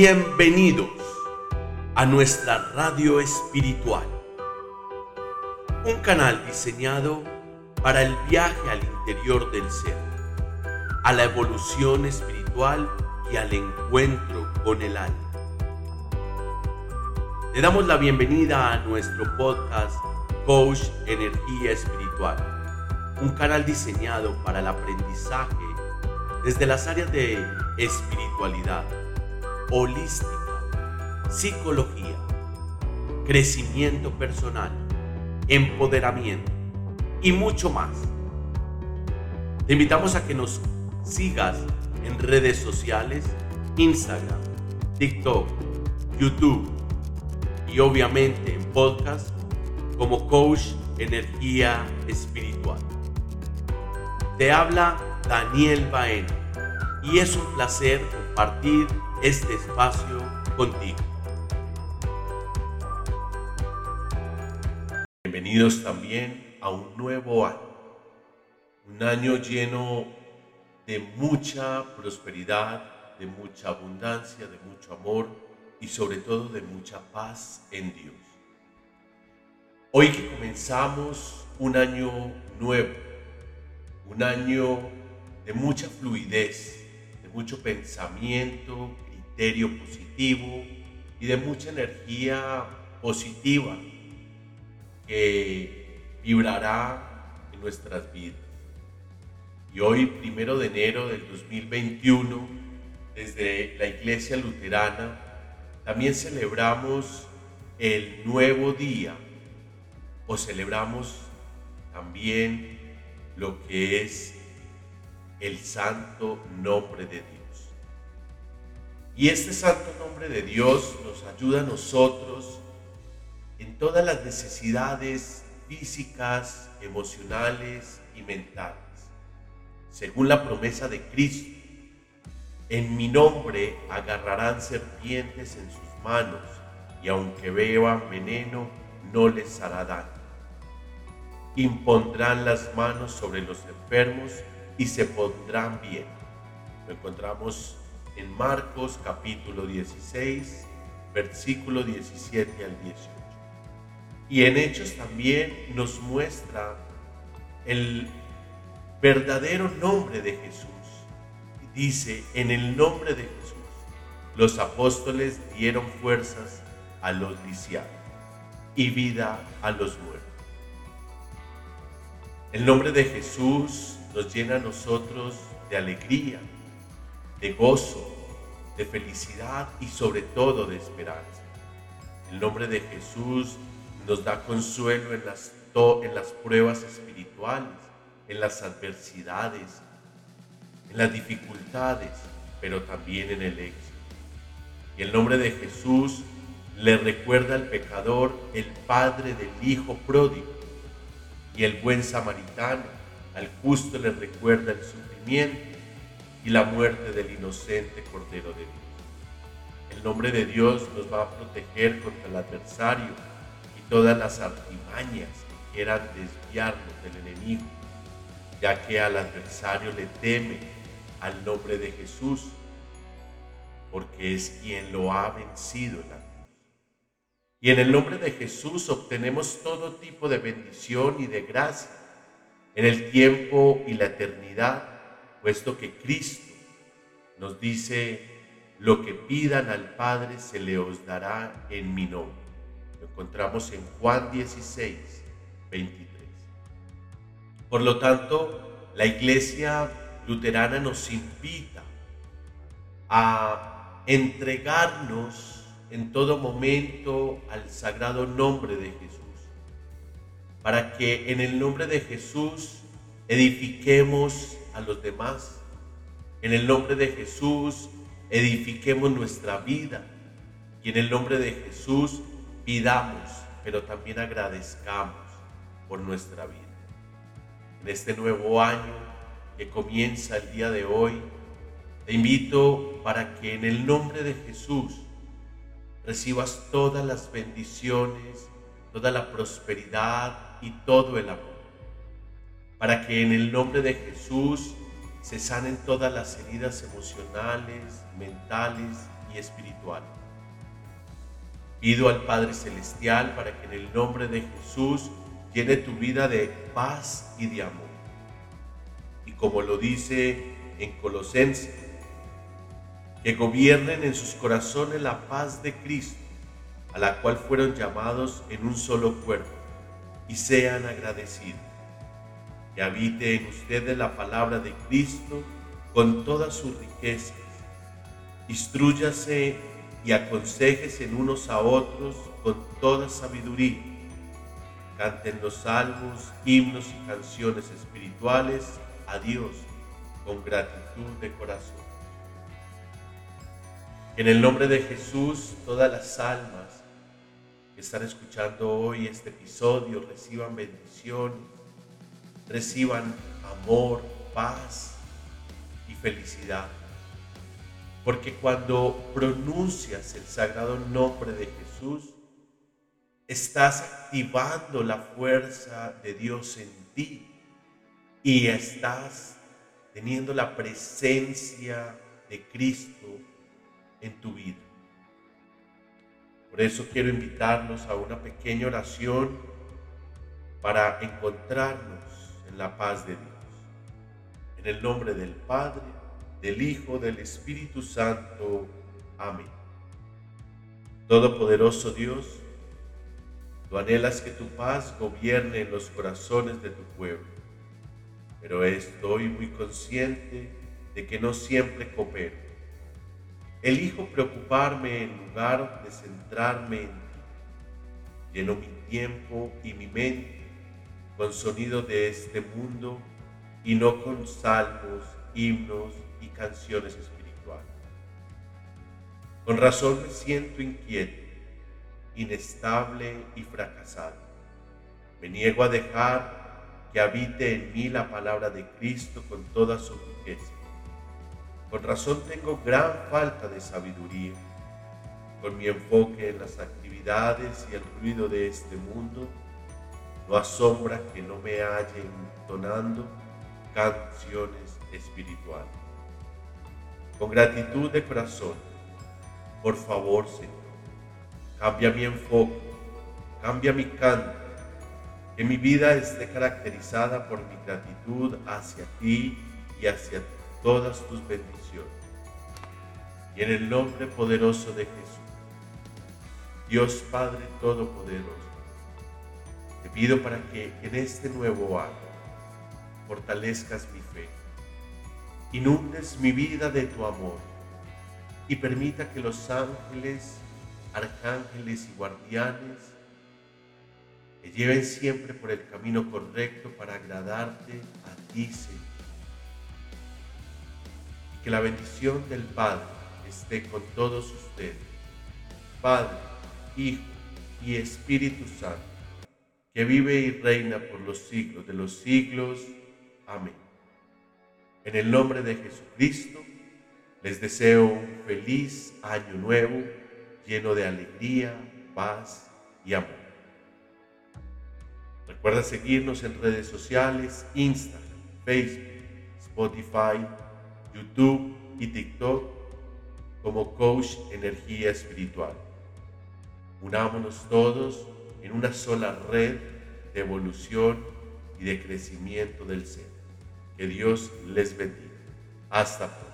Bienvenidos a nuestra radio espiritual, un canal diseñado para el viaje al interior del ser, a la evolución espiritual y al encuentro con el alma. Le damos la bienvenida a nuestro podcast Coach Energía Espiritual, un canal diseñado para el aprendizaje desde las áreas de espiritualidad, holística, psicología, crecimiento personal, empoderamiento y mucho más. Te invitamos a que nos sigas en redes sociales, Instagram, TikTok, YouTube y obviamente en podcast como Coach Energía Espiritual. Te habla Daniel Baena y es un placer compartir este espacio contigo. Bienvenidos también a un nuevo año, un año lleno de mucha prosperidad, de mucha abundancia, de mucho amor y sobre todo de mucha paz en Dios. Hoy que comenzamos un año nuevo, un año de mucha fluidez, de mucho pensamiento, positivo y de mucha energía positiva que vibrará en nuestras vidas. Y hoy, primero de enero del 2021, desde la Iglesia Luterana, también celebramos el nuevo día o celebramos también lo que es el santo nombre de Dios. Y este santo nombre de Dios nos ayuda a nosotros en todas las necesidades físicas, emocionales y mentales. Según la promesa de Cristo, en mi nombre agarrarán serpientes en sus manos y aunque beban veneno no les hará daño. Impondrán las manos sobre los enfermos y se pondrán bien. Lo encontramos en Marcos capítulo 16, versículo 17 al 18. Y en Hechos también nos muestra el verdadero nombre de Jesús. Dice, en el nombre de Jesús, los apóstoles dieron fuerzas a los lisiados y vida a los muertos. El nombre de Jesús nos llena a nosotros de alegría, de gozo, de felicidad y sobre todo de esperanza. El nombre de Jesús nos da consuelo en las, en las pruebas espirituales, en las adversidades, en las dificultades, pero también en el éxito. Y el nombre de Jesús le recuerda al pecador el padre del hijo pródigo y el buen samaritano al justo le recuerda el sufrimiento y la muerte del inocente Cordero de Dios. El nombre de Dios nos va a proteger contra el adversario y todas las artimañas que quieran desviarnos del enemigo, ya que al adversario le teme al nombre de Jesús, porque es quien lo ha vencido en la cruz. Y en el nombre de Jesús obtenemos todo tipo de bendición y de gracia en el tiempo y la eternidad, puesto que Cristo nos dice, lo que pidan al Padre se le os dará en mi nombre. Lo encontramos en Juan 16, 23. Por lo tanto, la iglesia luterana nos invita a entregarnos en todo momento al sagrado nombre de Jesús para que en el nombre de Jesús edifiquemos a los demás. En el nombre de Jesús edifiquemos nuestra vida. Y en el nombre de Jesús pidamos, pero también agradezcamos por nuestra vida. En este nuevo año que comienza el día de hoy, te invito para que en el nombre de Jesús recibas todas las bendiciones, toda la prosperidad, y todo el amor, para que en el nombre de Jesús se sanen todas las heridas emocionales, mentales y espiritual. Pido al Padre Celestial para que en el nombre de Jesús llene tu vida de paz y de amor. Y como lo dice en Colosenses, que gobiernen en sus corazones la paz de Cristo, a la cual fueron llamados en un solo cuerpo, y sean agradecidos. Que habite en ustedes la palabra de Cristo con todas sus riquezas. Instrúyase y aconsejes en unos a otros con toda sabiduría. Canten los salmos, himnos y canciones espirituales a Dios con gratitud de corazón. En el nombre de Jesús, todas las almas que están escuchando hoy este episodio reciban bendición, reciban amor, paz y felicidad porque cuando pronuncias el sagrado nombre de Jesús, estás activando la fuerza de Dios en ti y estás teniendo la presencia de Cristo en tu vida. Por eso quiero invitarnos a una pequeña oración para encontrarnos en la paz de Dios. En el nombre del Padre, del Hijo, del Espíritu Santo. Amén. Todopoderoso Dios, tú anhelas que tu paz gobierne en los corazones de tu pueblo, pero estoy muy consciente de que no siempre coopero. Elijo preocuparme en lugar de centrarme en ti. Lleno mi tiempo y mi mente con sonido de este mundo y no con salmos, himnos y canciones espirituales. Con razón me siento inquieto, inestable y fracasado. Me niego a dejar que habite en mí la palabra de Cristo con toda su riqueza. Con razón tengo gran falta de sabiduría. Con mi enfoque en las actividades y el ruido de este mundo, no asombra que no me halle entonando canciones espirituales con gratitud de corazón. Por favor, Señor, cambia mi enfoque, cambia mi canto, que mi vida esté caracterizada por mi gratitud hacia ti y hacia todas tus bendiciones. Y en el nombre poderoso de Jesús, Dios Padre Todopoderoso, te pido para que en este nuevo año fortalezcas mi fe inundes mi vida de tu amor y permita que los ángeles, arcángeles y guardianes te lleven siempre por el camino correcto para agradarte a ti, Señor. Y que la bendición del Padre esté con todos ustedes, Padre, Hijo y Espíritu Santo, que vive y reina por los siglos de los siglos. Amén. En el nombre de Jesucristo, les deseo un feliz año nuevo lleno de alegría, paz y amor. Recuerda seguirnos en redes sociales, Instagram, Facebook, Spotify, YouTube y TikTok como Coach Energía Espiritual. Unámonos todos en una sola red de evolución y de crecimiento del ser. Que Dios les bendiga. Hasta pronto.